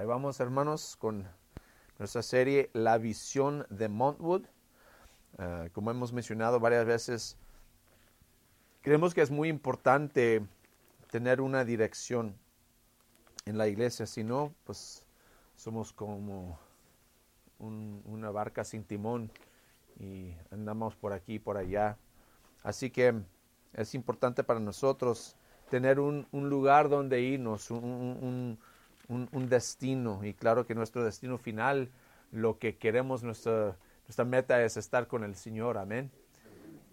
Ahí vamos, hermanos, con nuestra serie La visión de Montwood. Ah, como hemos mencionado varias veces, creemos que es muy importante tener una dirección en la iglesia, si no, pues somos como una barca sin timón y andamos por aquí y por allá. Así que es importante para nosotros tener un, lugar donde irnos, un, destino. Y claro que nuestro destino final, lo que queremos, nuestra, nuestra meta es estar con el Señor. Amén.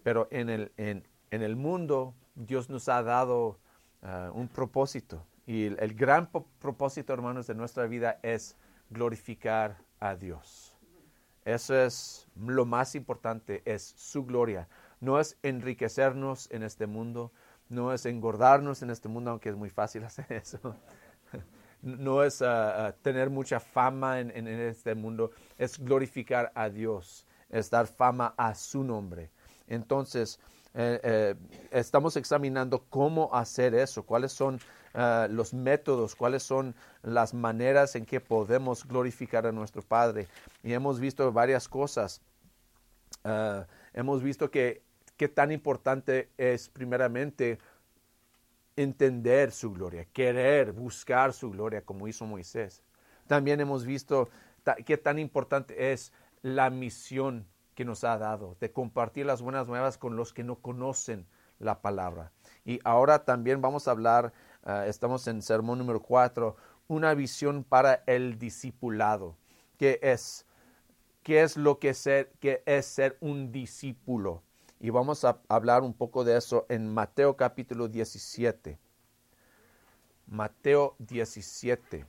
Pero en el, en, el mundo, Dios nos ha dado uh, un propósito. Y el gran propósito, hermanos, de nuestra vida es glorificar a Dios. Eso es lo más importante, es su gloria. No es enriquecernos en este mundo, no es engordarnos en este mundo, aunque es muy fácil hacer eso. No es ah, tener mucha fama en, este mundo, es glorificar a Dios, es dar fama a su nombre. Entonces, eh, eh, estamos examinando cómo hacer eso, cuáles son ah, los métodos, cuáles son las maneras en que podemos glorificar a nuestro Padre. Y hemos visto varias cosas. hemos visto que qué tan importante es primeramente entender su gloria, querer buscar su gloria como hizo Moisés. También hemos visto qué tan importante es la misión que nos ha dado de compartir las buenas nuevas con los que no conocen la palabra. Y ahora también vamos a hablar, ah, estamos en sermón número 4, una visión para el discipulado, que es, qué es lo que, ser, que es ser un discípulo. Y vamos a hablar un poco de eso en Mateo capítulo 17. Mateo 17.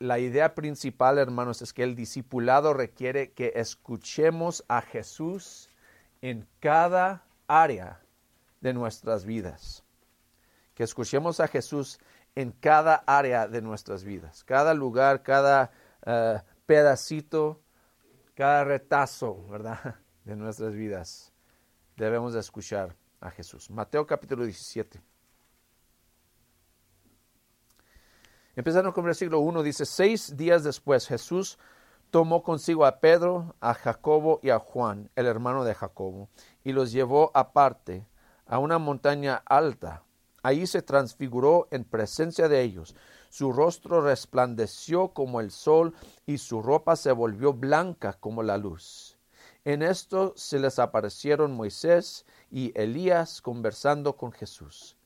la idea principal, hermanos, es que el discipulado requiere que escuchemos a Jesús en cada área de nuestras vidas. Que escuchemos a Jesús en cada área de nuestras vidas, cada lugar, cada eh, pedacito cada retazo, ¿verdad? De nuestras vidas. Debemos de escuchar a Jesús. Mateo capítulo 17. Empezando con el versículo 1, dice, seis días después Jesús tomó consigo a Pedro, a Jacobo y a Juan, el hermano de Jacobo, y los llevó aparte a una montaña alta. Allí se transfiguró en presencia de ellos su rostro resplandeció como el sol y su ropa se volvió blanca como la luz. En esto se les aparecieron Moisés y Elías conversando con Jesús.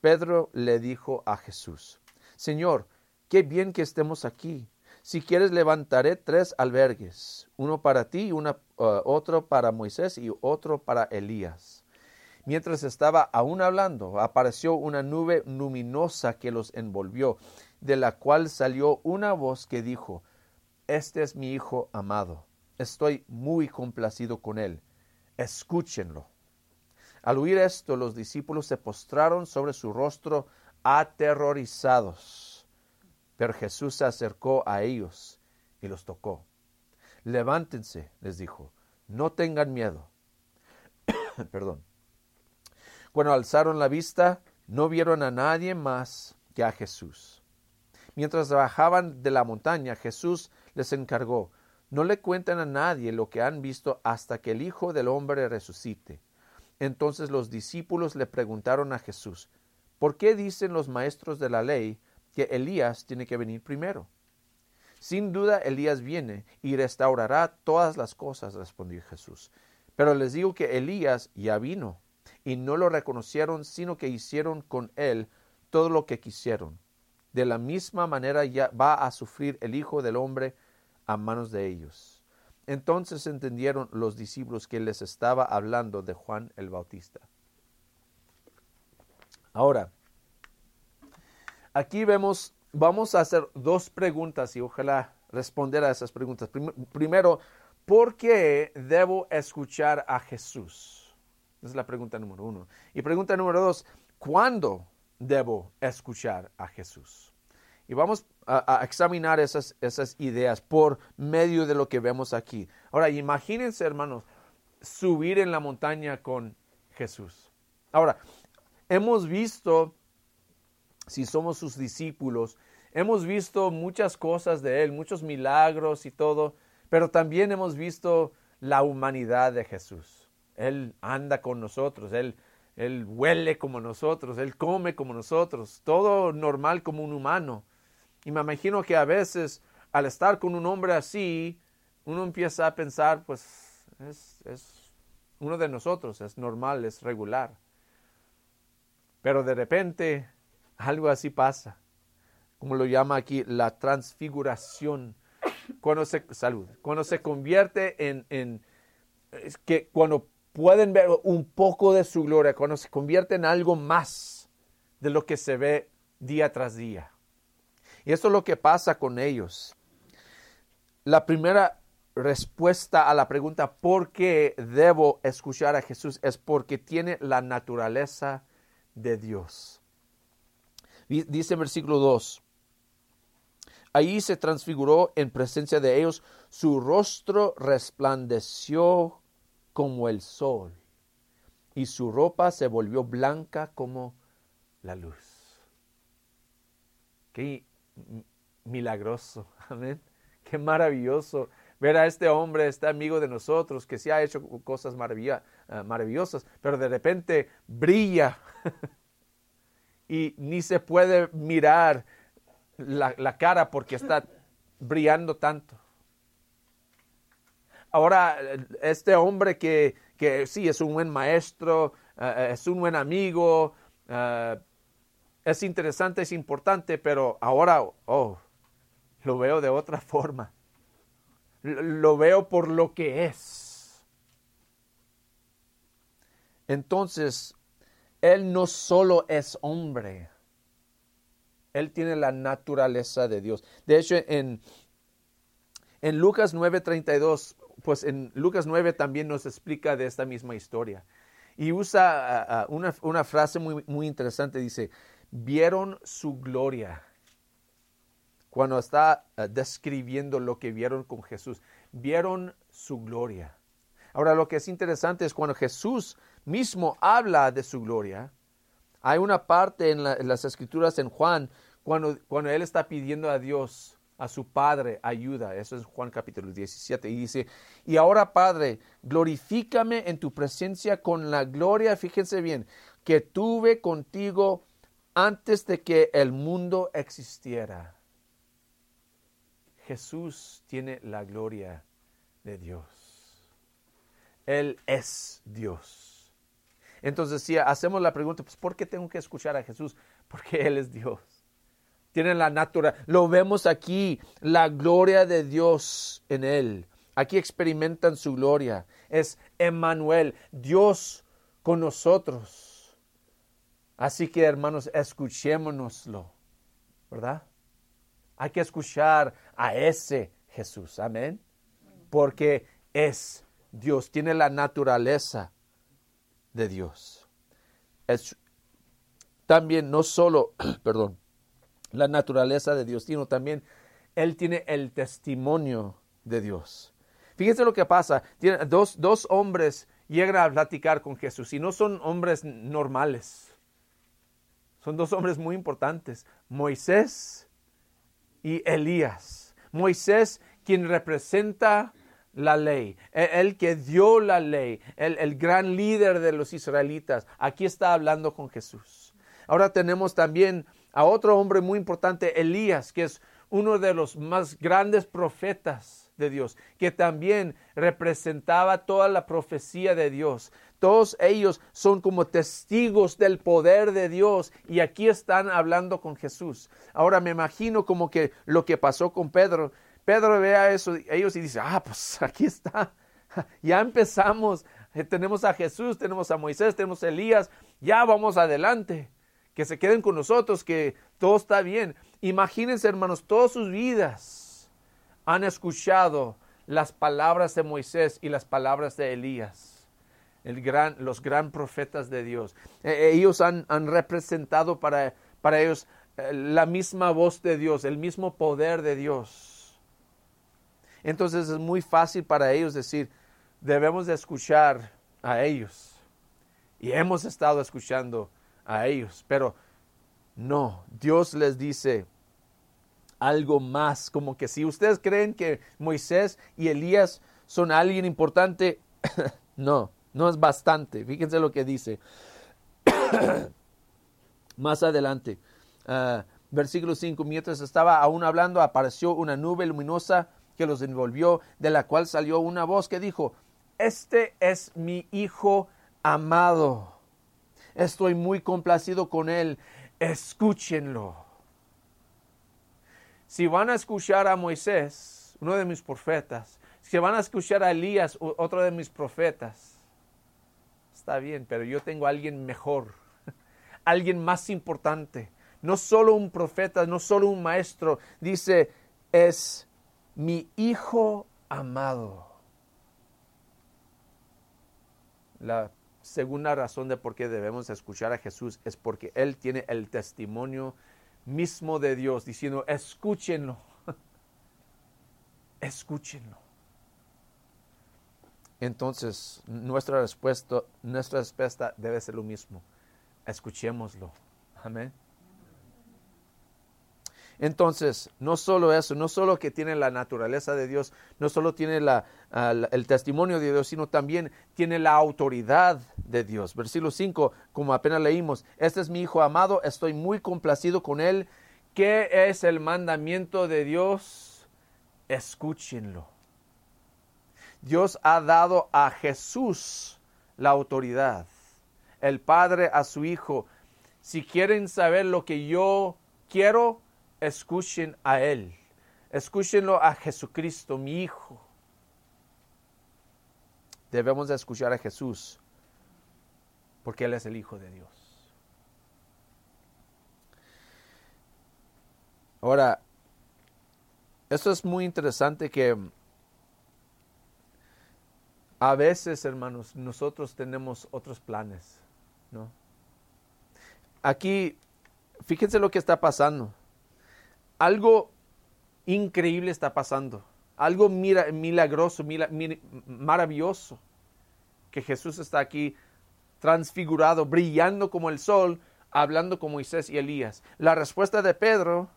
Pedro le dijo a Jesús, Señor, qué bien que estemos aquí. Si quieres levantaré tres albergues, uno para ti, uh, otro para Moisés y otro para Elías. Mientras estaba aún hablando, apareció una nube luminosa que los envolvió de la cual salió una voz que dijo, Este es mi Hijo amado, estoy muy complacido con él, escúchenlo. Al oír esto, los discípulos se postraron sobre su rostro aterrorizados. Pero Jesús se acercó a ellos y los tocó. Levántense, les dijo, no tengan miedo. Perdón. Cuando alzaron la vista, no vieron a nadie más que a Jesús. Mientras bajaban de la montaña, Jesús les encargó, no le cuenten a nadie lo que han visto hasta que el Hijo del Hombre resucite. Entonces los discípulos le preguntaron a Jesús, ¿por qué dicen los maestros de la ley que Elías tiene que venir primero? Sin duda Elías viene y restaurará todas las cosas, respondió Jesús. Pero les digo que Elías ya vino, y no lo reconocieron, sino que hicieron con él todo lo que quisieron de la misma manera ya va a sufrir el Hijo del Hombre a manos de ellos. Entonces entendieron los discípulos que les estaba hablando de Juan el Bautista. Ahora, aquí vemos, vamos a hacer dos preguntas y ojalá responder a esas preguntas. Primero, ¿por qué debo escuchar a Jesús? Esa es la pregunta número uno. Y pregunta número dos, ¿cuándo debo escuchar a Jesús. Y vamos a, examinar esas, esas ideas por medio de lo que vemos aquí. Ahora, imagínense, hermanos, subir en la montaña con Jesús. Ahora, hemos visto si somos sus discípulos, hemos visto muchas cosas de Él, muchos milagros y todo, pero también hemos visto la humanidad de Jesús. Él anda con nosotros, Él, él huele como nosotros, Él come como nosotros, todo normal como un humano. Y me imagino que a veces al estar con un hombre así, uno empieza a pensar, pues es, uno de nosotros, es normal, es regular. Pero de repente algo así pasa, como lo llama aquí la transfiguración, cuando se, salud, cuando se convierte en, en que cuando pueden ver un poco de su gloria, cuando se convierte en algo más de lo que se ve día tras día. Y eso es lo que pasa con ellos. La primera respuesta a la pregunta ¿por qué debo escuchar a Jesús? es porque tiene la naturaleza de Dios. Dice en versículo 2, Ahí se transfiguró en presencia de ellos, su rostro resplandeció como el sol y su ropa se volvió blanca como la luz. Qué milagroso, amén. Qué maravilloso ver a este hombre, este amigo de nosotros, que se ha hecho cosas ah, maravillosas, pero de repente brilla y ni se puede mirar la, cara porque está brillando tanto. Ahora, este hombre que, que, sí es un buen maestro, eh, es un buen amigo, eh, es interesante, es importante, pero ahora, oh, lo veo de otra forma. Lo veo por lo que es. Entonces, él no solo es hombre, él tiene la naturaleza de Dios. De hecho, en, en Lucas 9:32, pues en Lucas 9 también nos explica de esta misma historia. Y usa una, una, frase muy, muy interesante, dice, vieron su gloria. Cuando está describiendo lo que vieron con Jesús, vieron su gloria. Ahora lo que es interesante es cuando Jesús mismo habla de su gloria, hay una parte en, en las escrituras en Juan cuando, cuando él está pidiendo a Dios, a su Padre, ayuda. Eso es Juan capítulo 17. Y dice, y ahora Padre, glorifícame en tu presencia con la gloria, fíjense bien, que tuve contigo antes de que el mundo existiera. Jesús tiene la gloria de Dios. Él es Dios. Entonces, si hacemos la pregunta, pues, ¿por qué tengo que escuchar a Jesús? Porque Él es Dios tienen la naturaleza. Lo vemos aquí, la gloria de Dios en él. Aquí experimentan su gloria. Es Emmanuel, Dios con nosotros. Así que hermanos, escuchémonoslo, ¿verdad? Hay que escuchar a ese Jesús, amén. Porque es Dios, tiene la naturaleza de Dios. Es también no solo, perdón, la naturaleza de Dios, sino también Él tiene el testimonio de Dios. Fíjense lo que pasa. Dos, dos hombres llegan a platicar con Jesús y no son hombres normales. Son dos hombres muy importantes, Moisés y Elías. Moisés, quien representa la ley, el que dio la ley, el, el, gran líder de los israelitas, aquí está hablando con Jesús. Ahora tenemos también a otro hombre muy importante, Elías, que es uno de los más grandes profetas de Dios, que también representaba toda la profecía de Dios. Todos ellos son como testigos del poder de Dios y aquí están hablando con Jesús. Ahora me imagino como que lo que pasó con Pedro. Pedro ve a eso, ellos y dice, ah, pues aquí está. Ya empezamos. Eh, tenemos a Jesús, tenemos a Moisés, tenemos a Elías. Ya vamos adelante que se queden con nosotros, que todo está bien. Imagínense, hermanos, todas sus vidas han escuchado las palabras de Moisés y las palabras de Elías, los gran profetas de Dios. E, ellos han, han representado para, para ellos eh, la misma voz de Dios, el mismo poder de Dios. Entonces es muy fácil para ellos decir, debemos de escuchar a ellos. Y hemos estado escuchando a ellos. Pero No, Dios les dice algo más, como que si ustedes creen que Moisés y Elías son alguien importante, no, no es bastante. Fíjense lo que dice. más adelante, uh, versículo 5, mientras estaba aún hablando, apareció una nube luminosa que los envolvió, de la cual salió una voz que dijo, este es mi hijo amado. Estoy muy complacido con él. Escúchenlo. Si van a escuchar a Moisés, uno de mis profetas, si van a escuchar a Elías, otro de mis profetas, está bien, pero yo tengo a alguien mejor, alguien más importante. No solo un profeta, no solo un maestro. Dice, es mi hijo amado. La segunda razón de por qué debemos escuchar a Jesús es porque Él tiene el testimonio mismo de Dios diciendo, escúchenlo, escúchenlo. Entonces, nuestra respuesta, nuestra respuesta debe ser lo mismo. Escuchémoslo. Amén. Entonces, no solo eso, no solo que tiene la naturaleza de Dios, no solo tiene el testimonio de Dios, sino también tiene la autoridad de Dios. Versículo 5, como apenas leímos, este es mi Hijo amado, estoy muy complacido con él. ¿Qué es el mandamiento de Dios? Escúchenlo. Dios ha dado a Jesús la autoridad, el Padre a su Hijo. Si quieren saber lo que yo quiero, escuchen a Él, escúchenlo a Jesucristo, mi Hijo. Debemos de escuchar a Jesús, porque Él es el Hijo de Dios. Ahora, esto es muy interesante que a veces, hermanos, nosotros tenemos otros planes, ¿no? Aquí, fíjense lo que está pasando algo increíble está pasando, algo milagroso, maravilloso, que Jesús está aquí transfigurado, brillando como el sol, hablando con Moisés y Elías. La respuesta de Pedro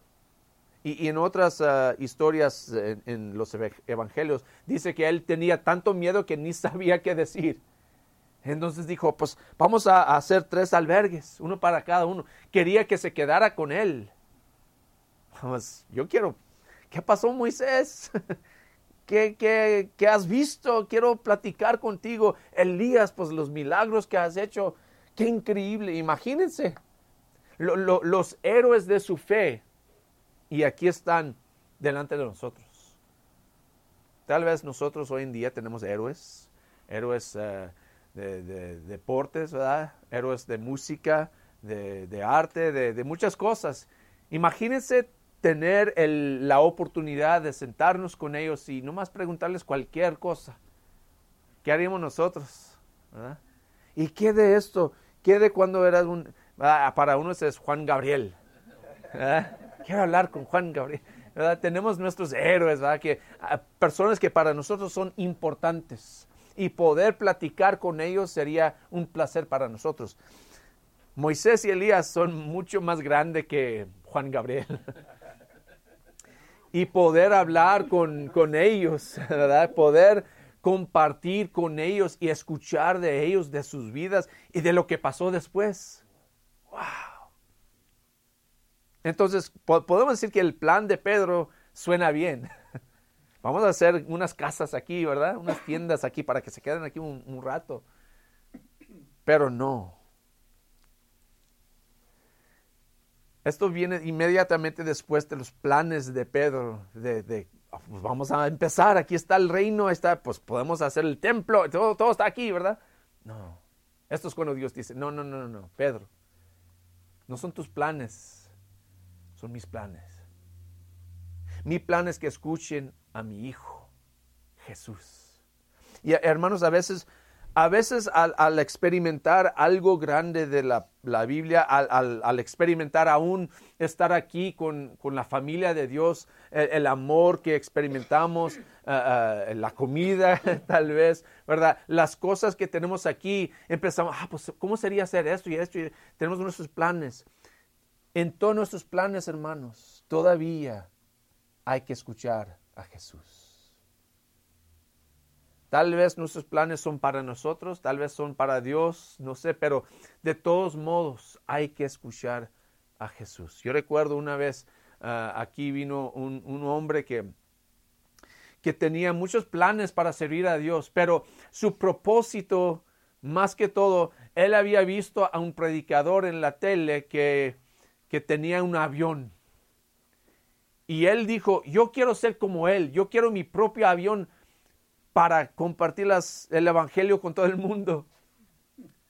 y, en otras ah, historias en, los evangelios dice que él tenía tanto miedo que ni sabía qué decir. Entonces dijo, pues vamos a hacer tres albergues, uno para cada uno. Quería que se quedara con él yo quiero, ¿qué pasó Moisés? ¿Qué, qué, qué has visto? Quiero platicar contigo. Elías, pues los milagros que has hecho, qué increíble. Imagínense, los héroes de su fe. Y aquí están delante de nosotros. Tal vez nosotros hoy en día tenemos héroes, héroes eh, de, deportes, ¿verdad? Héroes de música, de, arte, de, muchas cosas. Imagínense tener la oportunidad de sentarnos con ellos y no más preguntarles cualquier cosa. ¿Qué haríamos nosotros? ¿Y qué de esto? ¿Qué de cuando eras un... Ah, para uno es Juan Gabriel. Quiero hablar con Juan Gabriel. Tenemos nuestros héroes, Que, ah, personas que para nosotros son importantes. Y poder platicar con ellos sería un placer para nosotros. Moisés y Elías son mucho más grandes que Juan Gabriel. y poder hablar con, ellos, ¿verdad? Poder compartir con ellos y escuchar de ellos, de sus vidas y de lo que pasó después. ¡Wow! Entonces, podemos decir que el plan de Pedro suena bien. Vamos a hacer unas casas aquí, ¿verdad? Unas tiendas aquí para que se queden aquí un rato. Pero no. Esto viene inmediatamente después de los planes de Pedro, de, pues vamos a empezar, aquí está el reino, está, pues podemos hacer el templo, todo, todo está aquí, ¿verdad? No, esto es cuando Dios dice, no, no, no, no, Pedro, no son tus planes, son mis planes. Mi plan es que escuchen a mi Hijo, Jesús. Y hermanos, a veces a veces al, experimentar algo grande de la, Biblia, al, experimentar aún estar aquí con, la familia de Dios, el, amor que experimentamos, eh, eh, la comida tal vez, ¿verdad? Las cosas que tenemos aquí, empezamos, ah, pues, ¿cómo sería hacer esto y esto? Y tenemos nuestros planes. En todos nuestros planes, hermanos, todavía hay que escuchar a Jesús. Tal vez nuestros planes son para nosotros, tal vez son para Dios, no sé, pero de todos modos hay que escuchar a Jesús. Yo recuerdo una vez ah, aquí vino un, un hombre que, que tenía muchos planes para servir a Dios, pero su propósito, más que todo, él había visto a un predicador en la tele que, que tenía un avión. Y él dijo, yo quiero ser como él, yo quiero mi propio avión para compartir el Evangelio con todo el mundo.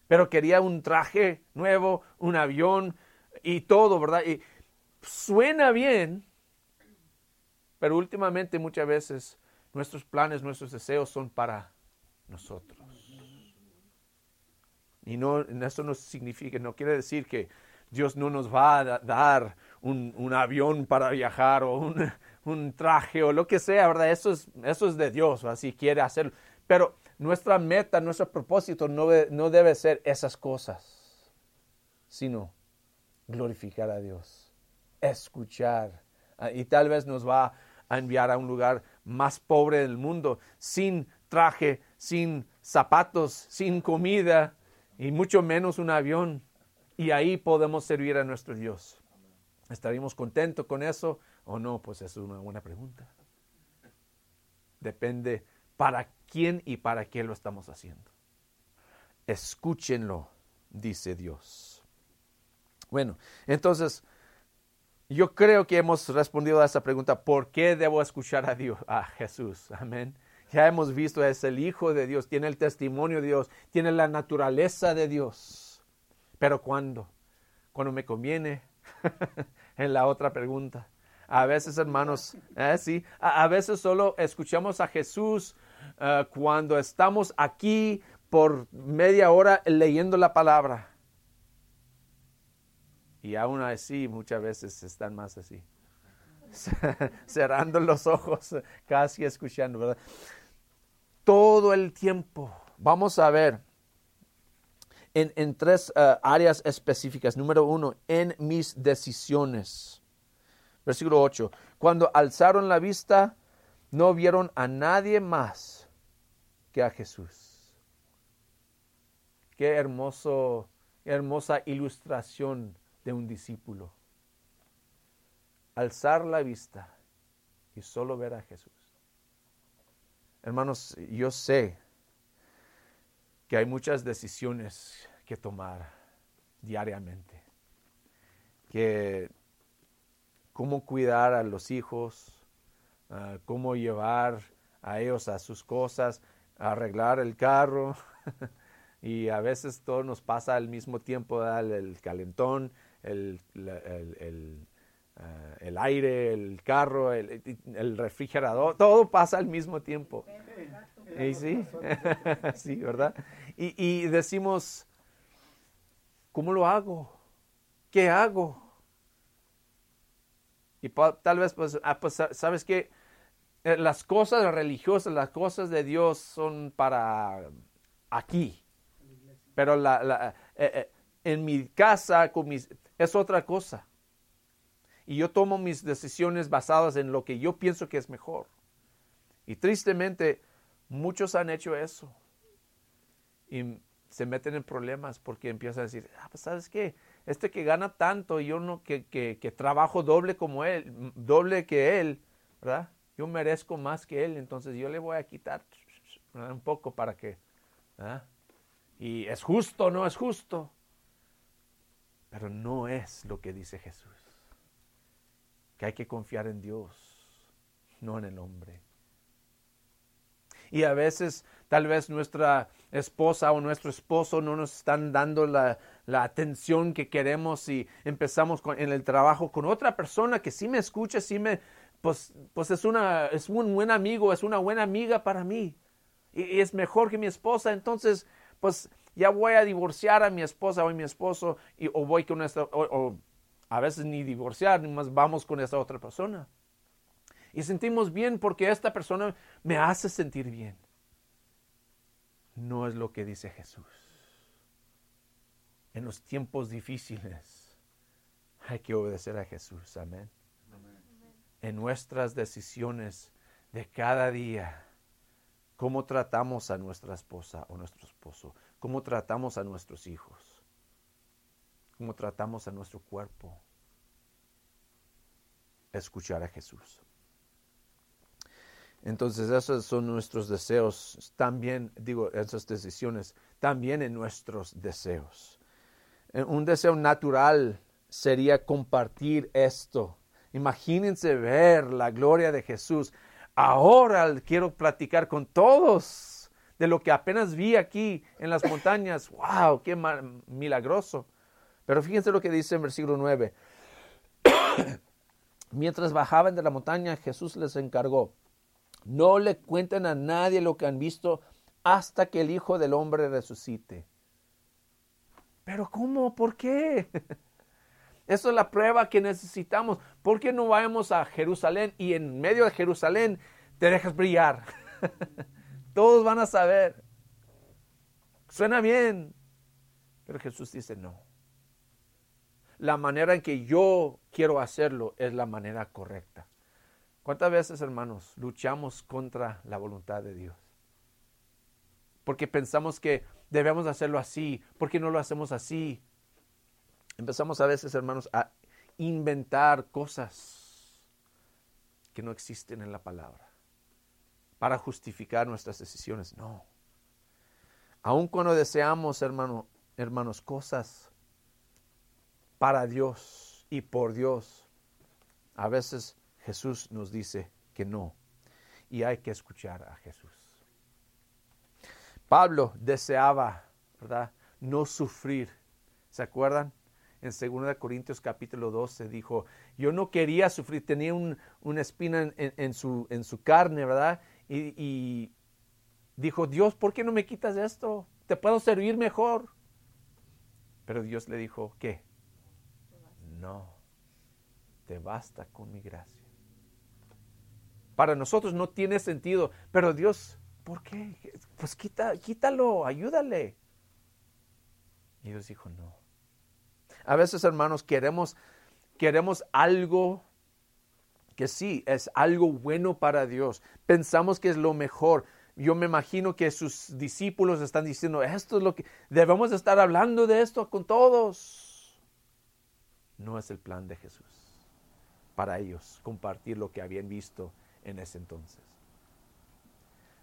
Pero quería un traje nuevo, un avión y todo, ¿verdad? Y suena bien, pero últimamente muchas veces nuestros planes, nuestros deseos son para nosotros. Y no, eso no significa, no quiere decir que Dios no nos va a dar un, avión para viajar o un, traje o lo que sea, ¿verdad? Eso es, eso es de Dios, así quiere hacerlo. Pero nuestra meta, nuestro propósito no, no debe ser esas cosas, sino glorificar a Dios, escuchar. Ah, y tal vez nos va a enviar a un lugar más pobre del mundo, sin traje, sin zapatos, sin comida y mucho menos un avión. Y ahí podemos servir a nuestro Dios. ¿Estaríamos contentos con eso o no? Pues es una buena pregunta. Depende para quién y para qué lo estamos haciendo. Escúchenlo, dice Dios. Bueno, entonces yo creo que hemos respondido a esa pregunta, ¿por qué debo escuchar a Dios, a Jesús? Amén. Ya hemos visto, es el Hijo de Dios, tiene el testimonio de Dios, tiene la naturaleza de Dios. Pero ¿cuándo? Cuando me conviene. en la otra pregunta. A veces, hermanos, eh, sí, a, veces solo escuchamos a Jesús eh, cuando estamos aquí por media hora leyendo la palabra. Y aún así muchas veces están más así, cerrando los ojos, casi escuchando, ¿verdad? Todo el tiempo. Vamos a ver en, tres eh, áreas específicas. Número uno, en mis decisiones. Versículo 8. Cuando alzaron la vista, no vieron a nadie más que a Jesús. Qué hermoso, hermosa ilustración de un discípulo. Alzar la vista y solo ver a Jesús. Hermanos, yo sé que hay muchas decisiones que tomar diariamente. Que cómo cuidar a los hijos, ah, cómo llevar a ellos a sus cosas, arreglar el carro. y a veces todo nos pasa al mismo tiempo, el calentón, el, ah, el, aire, el carro, el, refrigerador, todo pasa al mismo tiempo. ¿Y sí? sí, ¿verdad? Y, y, decimos, ¿cómo lo hago? ¿Qué hago? Y tal vez, pues, ah, pues sabes que eh, las cosas religiosas, las cosas de Dios son para aquí. Pero eh, eh, en mi casa es otra cosa. Y yo tomo mis decisiones basadas en lo que yo pienso que es mejor. Y tristemente, muchos han hecho eso. Y se meten en problemas porque empiezan a decir, ah, pues sabes qué, este que gana tanto, yo no, que, que, trabajo doble como él, doble que él, ¿verdad? Yo merezco más que él, entonces yo le voy a quitar un poco para que. Y es justo, no es justo. Pero no es lo que dice Jesús. Que hay que confiar en Dios, no en el hombre. Y a veces tal vez nuestra esposa o nuestro esposo no nos están dando la, atención que queremos y empezamos en el trabajo con otra persona que sí me escucha, sí me, pues, pues es, una, es un buen amigo, es una buena amiga para mí. Y, es mejor que mi esposa, entonces pues ya voy a divorciar a mi esposa o a mi esposo y, o voy con esta, o, a veces ni divorciar, ni más vamos con esa otra persona. Y sentimos bien porque esta persona me hace sentir bien. No es lo que dice Jesús. En los tiempos difíciles hay que obedecer a Jesús. Amén. En nuestras decisiones de cada día, cómo tratamos a nuestra esposa o nuestro esposo, cómo tratamos a nuestros hijos, cómo tratamos a nuestro cuerpo. Escuchar a Jesús. Entonces esos son nuestros deseos, también digo, esas decisiones, también en nuestros deseos. Eh, un deseo natural sería compartir esto. Imagínense ver la gloria de Jesús. Ahora quiero platicar con todos de lo que apenas vi aquí en las montañas. ¡Wow! ¡Qué milagroso! Pero fíjense lo que dice en versículo 9. Mientras bajaban de la montaña, Jesús les encargó, no le cuenten a nadie lo que han visto hasta que el Hijo del Hombre resucite. Pero ¿cómo? ¿Por qué? Esa es la prueba que necesitamos. ¿Por qué no vamos a Jerusalén y en medio de Jerusalén te dejas brillar? Todos van a saber. Suena bien. Pero Jesús dice no. La manera en que yo quiero hacerlo es la manera correcta. ¿Cuántas veces, hermanos, luchamos contra la voluntad de Dios? Porque pensamos que debemos hacerlo así. ¿Por qué no lo hacemos así? Empezamos a veces, hermanos, a inventar cosas que no existen en la palabra para justificar nuestras decisiones. No. Aun cuando deseamos, hermano, hermanos, cosas para Dios y por Dios, a veces Jesús nos dice que no. Y hay que escuchar a Jesús. Pablo deseaba, ¿verdad? No sufrir. ¿Se acuerdan? en 2 Corintios capítulo 12 dijo, yo no quería sufrir, tenía una espina en, su, en, su, carne, ¿verdad? Y, y, dijo, Dios, ¿por qué no me quitas esto? Te puedo servir mejor. Pero Dios le dijo, ¿qué? No, te basta con mi gracia. Para nosotros no tiene sentido, pero Dios, ¿por qué? Pues quita, quítalo, ayúdale. Y Dios dijo, no a veces, hermanos, queremos, queremos algo que sí, es algo bueno para Dios. Pensamos que es lo mejor. Yo me imagino que sus discípulos están diciendo, esto es lo que debemos estar hablando de esto con todos. No es el plan de Jesús para ellos compartir lo que habían visto en ese entonces.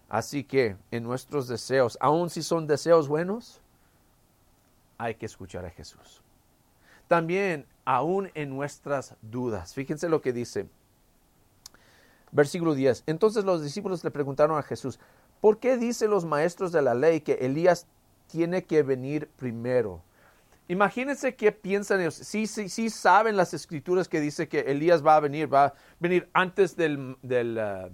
Así que en nuestros deseos, aun si son deseos buenos, hay que escuchar a Jesús. También aún en nuestras dudas. Fíjense lo que dice. Versículo 10. Entonces los discípulos le preguntaron a Jesús, ¿por qué dicen los maestros de la ley que Elías tiene que venir primero? Imagínense qué piensan ellos. Sí, sí, sí saben las escrituras que dice que Elías va a venir, va a venir antes del, del, uh,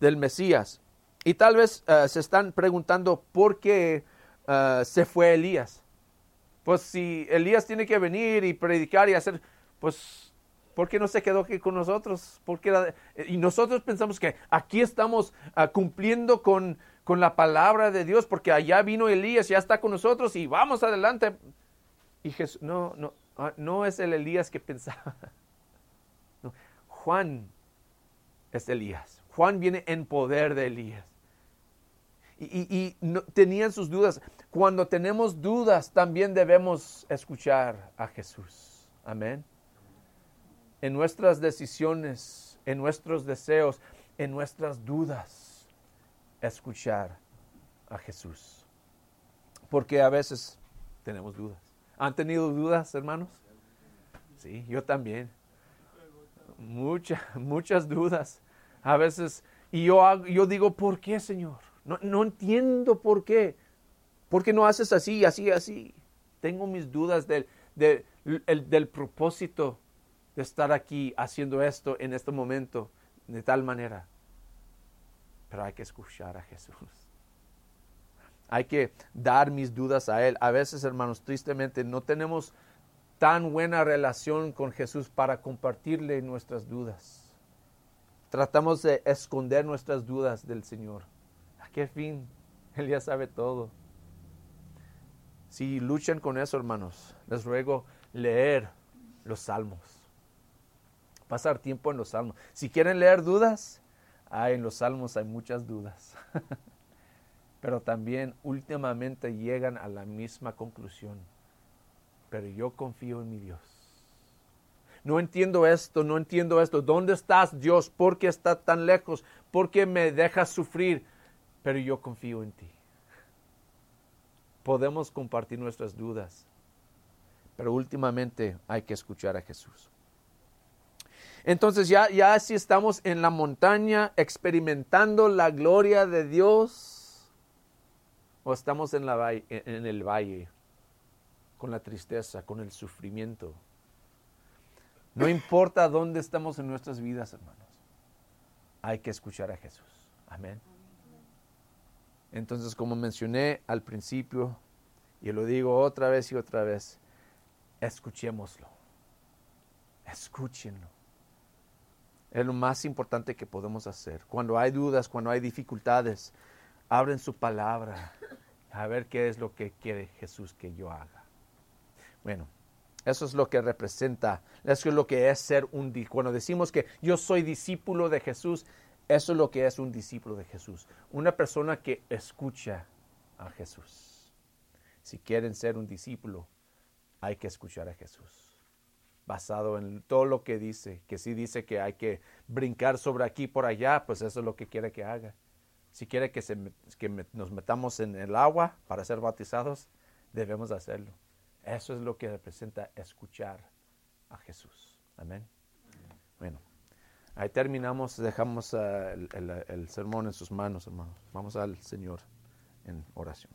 del Mesías. Y tal vez uh, se están preguntando por qué uh, se fue Elías. Pues si Elías tiene que venir y predicar y hacer, pues, ¿por qué no se quedó aquí con nosotros? Porque y nosotros pensamos que aquí estamos cumpliendo con, con la palabra de Dios, porque allá vino Elías, ya está con nosotros y vamos adelante. Y Jesús, no, no, ah, no es el Elías que pensaba. Juan es Elías. Juan viene en poder de Elías y, tenían sus dudas. Cuando tenemos dudas, también debemos escuchar a Jesús. Amén. En nuestras decisiones, en nuestros deseos, en nuestras dudas, escuchar a Jesús. Porque a veces tenemos dudas. ¿Han tenido dudas, hermanos? Sí, yo también. Muchas, muchas dudas. A veces, y yo, yo digo, ¿por qué, Señor? No, entiendo por qué. ¿Por qué no haces así, así, así? Tengo mis dudas del, del propósito de estar aquí haciendo esto en este momento de tal manera. Pero hay que escuchar a Jesús. Hay que dar mis dudas a Él. A veces, hermanos, tristemente no tenemos tan buena relación con Jesús para compartirle nuestras dudas. Tratamos de esconder nuestras dudas del Señor qué fin? Él ya sabe todo. Si luchan con eso, hermanos, les ruego leer los salmos. Pasar tiempo en los salmos. Si quieren leer dudas, en los salmos hay muchas dudas. Pero también últimamente llegan a la misma conclusión. Pero yo confío en mi Dios. No entiendo esto, no entiendo esto. ¿Dónde estás, Dios? ¿Por qué estás tan lejos? ¿Por qué me dejas sufrir? Pero yo confío en ti. Podemos compartir nuestras dudas, pero últimamente hay que escuchar a Jesús. Entonces ya, ya si estamos en la montaña experimentando la gloria de Dios, o estamos en, la en el valle con la tristeza, con el sufrimiento. No importa dónde estamos en nuestras vidas, hermanos, hay que escuchar a Jesús. Amén. Entonces, como mencioné al principio, y lo digo otra vez y otra vez, escuchémoslo. Escúchenlo. Es lo más importante que podemos hacer. Cuando hay dudas, cuando hay dificultades, abren su palabra a ver qué es lo que quiere Jesús que yo haga. Bueno, eso es lo que representa, eso es lo que es ser un Cuando decimos que yo soy discípulo de Jesús, eso es lo que es un discípulo de Jesús. Una persona que escucha a Jesús. Si quieren ser un discípulo, hay que escuchar a Jesús basado en todo lo que dice, que si dice que hay que brincar sobre aquí por allá, pues eso es lo que quiere que haga. Si quiere que, nos metamos en el agua para ser bautizados, debemos hacerlo. Eso es lo que representa escuchar a Jesús. Amén. Bueno, ahí terminamos, dejamos el, el sermón en sus manos, hermanos. Vamos al Señor en oración.